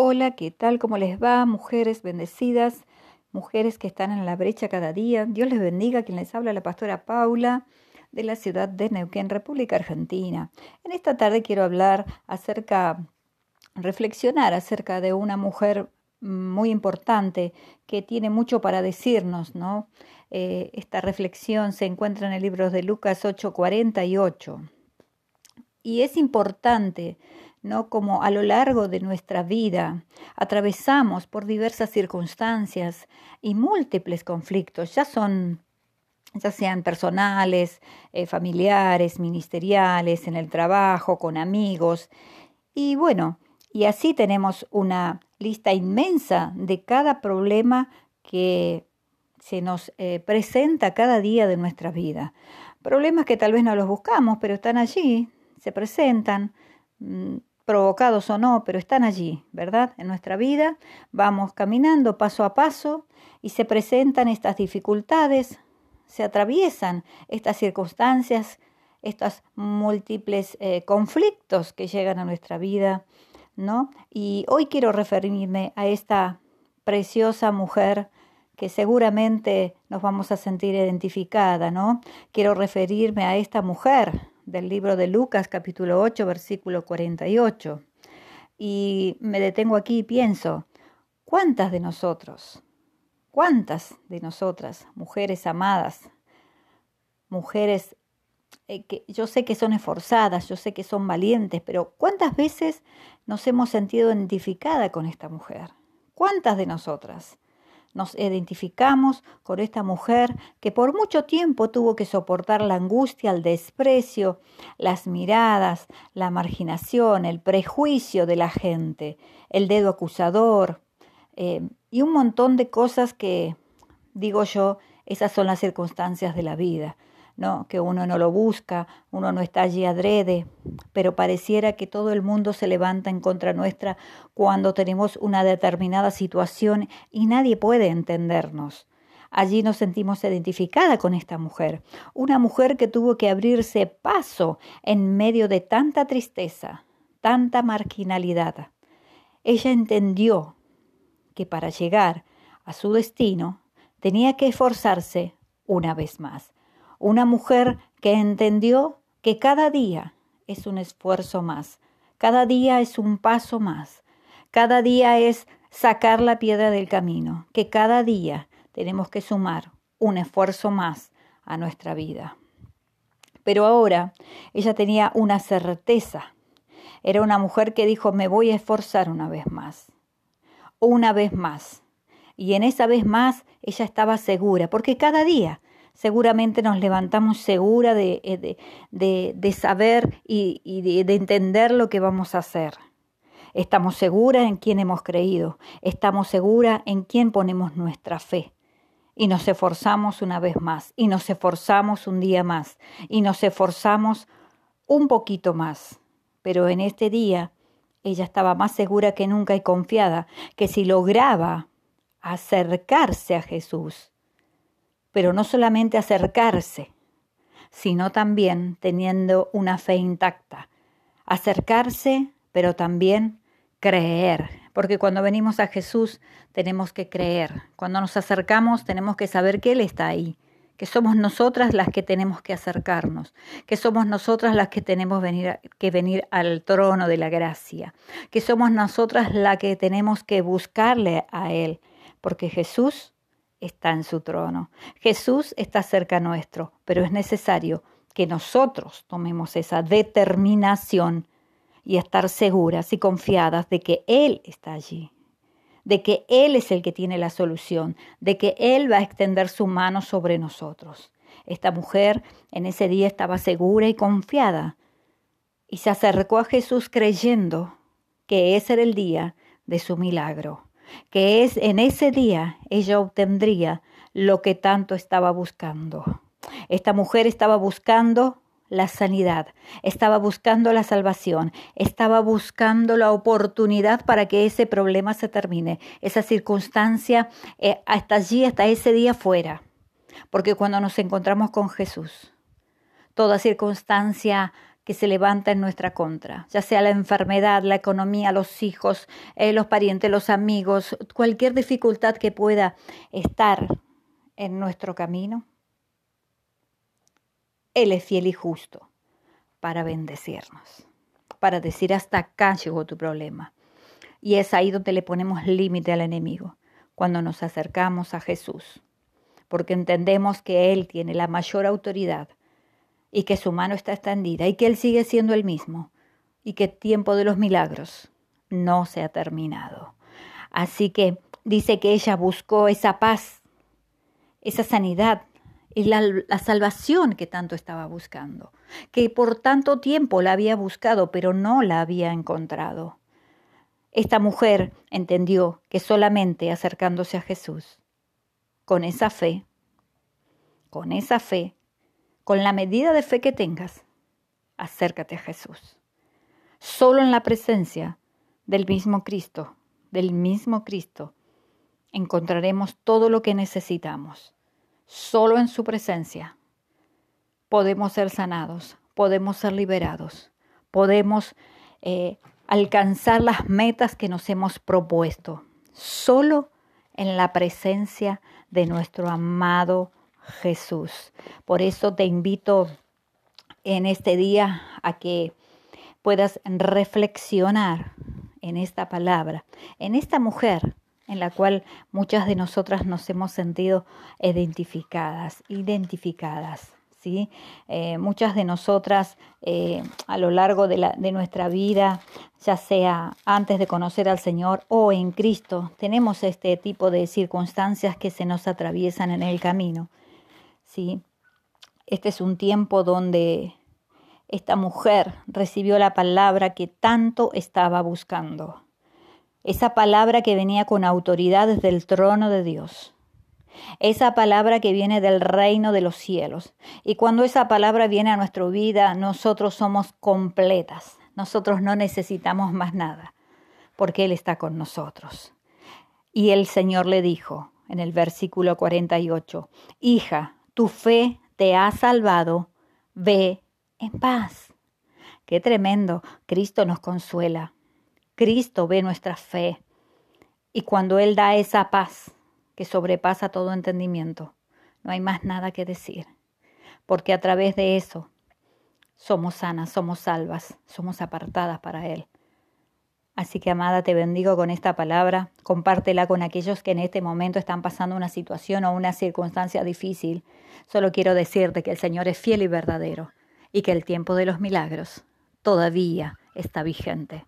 Hola, ¿qué tal? ¿Cómo les va? Mujeres bendecidas, mujeres que están en la brecha cada día. Dios les bendiga. Quien les habla la pastora Paula de la ciudad de Neuquén, República Argentina. En esta tarde quiero hablar acerca, reflexionar acerca de una mujer muy importante que tiene mucho para decirnos, ¿no? Eh, esta reflexión se encuentra en el libro de Lucas 8:48. Y es importante ¿no? Como a lo largo de nuestra vida atravesamos por diversas circunstancias y múltiples conflictos, ya son ya sean personales, eh, familiares, ministeriales, en el trabajo, con amigos. Y bueno, y así tenemos una lista inmensa de cada problema que se nos eh, presenta cada día de nuestra vida. Problemas que tal vez no los buscamos, pero están allí, se presentan, mm, provocados o no, pero están allí, ¿verdad? En nuestra vida vamos caminando paso a paso y se presentan estas dificultades, se atraviesan estas circunstancias, estos múltiples eh, conflictos que llegan a nuestra vida, ¿no? Y hoy quiero referirme a esta preciosa mujer que seguramente nos vamos a sentir identificada, ¿no? Quiero referirme a esta mujer, del libro de Lucas capítulo 8 versículo 48. Y me detengo aquí y pienso, ¿cuántas de nosotros, cuántas de nosotras, mujeres amadas, mujeres eh, que yo sé que son esforzadas, yo sé que son valientes, pero ¿cuántas veces nos hemos sentido identificada con esta mujer? ¿Cuántas de nosotras? Nos identificamos con esta mujer que por mucho tiempo tuvo que soportar la angustia, el desprecio, las miradas, la marginación, el prejuicio de la gente, el dedo acusador eh, y un montón de cosas que, digo yo, esas son las circunstancias de la vida. ¿No? que uno no lo busca, uno no está allí adrede, pero pareciera que todo el mundo se levanta en contra nuestra cuando tenemos una determinada situación y nadie puede entendernos. Allí nos sentimos identificada con esta mujer, una mujer que tuvo que abrirse paso en medio de tanta tristeza, tanta marginalidad. Ella entendió que para llegar a su destino tenía que esforzarse una vez más una mujer que entendió que cada día es un esfuerzo más, cada día es un paso más, cada día es sacar la piedra del camino, que cada día tenemos que sumar un esfuerzo más a nuestra vida. Pero ahora ella tenía una certeza. Era una mujer que dijo, me voy a esforzar una vez más, una vez más. Y en esa vez más ella estaba segura, porque cada día seguramente nos levantamos segura de, eh, de, saber y, y de entender lo que vamos a hacer. Estamos seguras en quién hemos creído, estamos seguras en quién ponemos nuestra fe. Y nos esforzamos una vez más, y nos esforzamos un día más, y nos esforzamos un poquito más. Pero en este día ella estaba más segura que nunca y confiada que si lograba acercarse a Jesús, pero no solamente acercarse, sino también teniendo una fe intacta. Acercarse, pero también creer, porque cuando venimos a Jesús tenemos que creer. Cuando nos acercamos tenemos que saber que Él está ahí, que somos nosotras las que tenemos que acercarnos, que somos nosotras las que tenemos que venir al trono de la gracia, que somos nosotras las que tenemos que buscarle a Él, porque Jesús está en su trono. Jesús está cerca nuestro, pero es necesario que nosotros tomemos esa determinación y estar seguras y confiadas de que Él está allí, de que Él es el que tiene la solución, de que Él va a extender su mano sobre nosotros. Esta mujer en ese día estaba segura y confiada y se acercó a Jesús creyendo que ese era el día de su milagro que es en ese día ella obtendría lo que tanto estaba buscando. Esta mujer estaba buscando la sanidad, estaba buscando la salvación, estaba buscando la oportunidad para que ese problema se termine, esa circunstancia eh, hasta allí, hasta ese día fuera. Porque cuando nos encontramos con Jesús, toda circunstancia que se levanta en nuestra contra, ya sea la enfermedad, la economía, los hijos, eh, los parientes, los amigos, cualquier dificultad que pueda estar en nuestro camino, Él es fiel y justo para bendecirnos, para decir hasta acá llegó tu problema. Y es ahí donde le ponemos límite al enemigo, cuando nos acercamos a Jesús, porque entendemos que Él tiene la mayor autoridad y que su mano está extendida y que Él sigue siendo el mismo y que el tiempo de los milagros no se ha terminado. Así que dice que ella buscó esa paz, esa sanidad y la, la, salvación que tanto estaba buscando, que por tanto tiempo la había buscado pero no la había encontrado. Esta mujer entendió que solamente acercándose a Jesús, con esa fe, con esa fe, con la medida de fe que tengas, acércate a Jesús. Solo en la presencia del mismo Cristo, del mismo Cristo, encontraremos todo lo que necesitamos. Solo en su presencia podemos ser sanados, podemos ser liberados, podemos eh, alcanzar las metas que nos hemos propuesto. Solo en la presencia de nuestro amado Jesús. Por eso te invito en este día a que puedas reflexionar en esta palabra, en esta mujer en la cual muchas de nosotras nos hemos sentido identificadas, identificadas. ¿sí? Eh, muchas de nosotras eh, a lo largo de, nuestra vida, ya sea antes de conocer al Señor o en Cristo, tenemos este tipo de circunstancias que se nos atraviesan en el camino. ¿Sí? Este es un tiempo donde esta mujer recibió la palabra que tanto estaba buscando. Esa palabra que venía con autoridad desde el trono de Dios. Esa palabra que viene del reino de los cielos. Y cuando esa palabra viene a nuestra vida, nosotros somos completas. Nosotros no necesitamos más nada, porque Él está con nosotros. Y el Señor le dijo en el versículo 48, Hija, tu fe te ha salvado, ve en paz. Qué tremendo. Cristo nos consuela. Cristo ve nuestra fe. Y cuando Él da esa paz que sobrepasa todo entendimiento, no hay más nada que decir. Porque a través de eso somos sanas, somos salvas, somos apartadas para Él. Así que, amada, te bendigo con esta palabra. Compártela con aquellos que en este momento están pasando una situación o una circunstancia difícil. Solo quiero decirte que el Señor es fiel y verdadero y que el tiempo de los milagros todavía está vigente.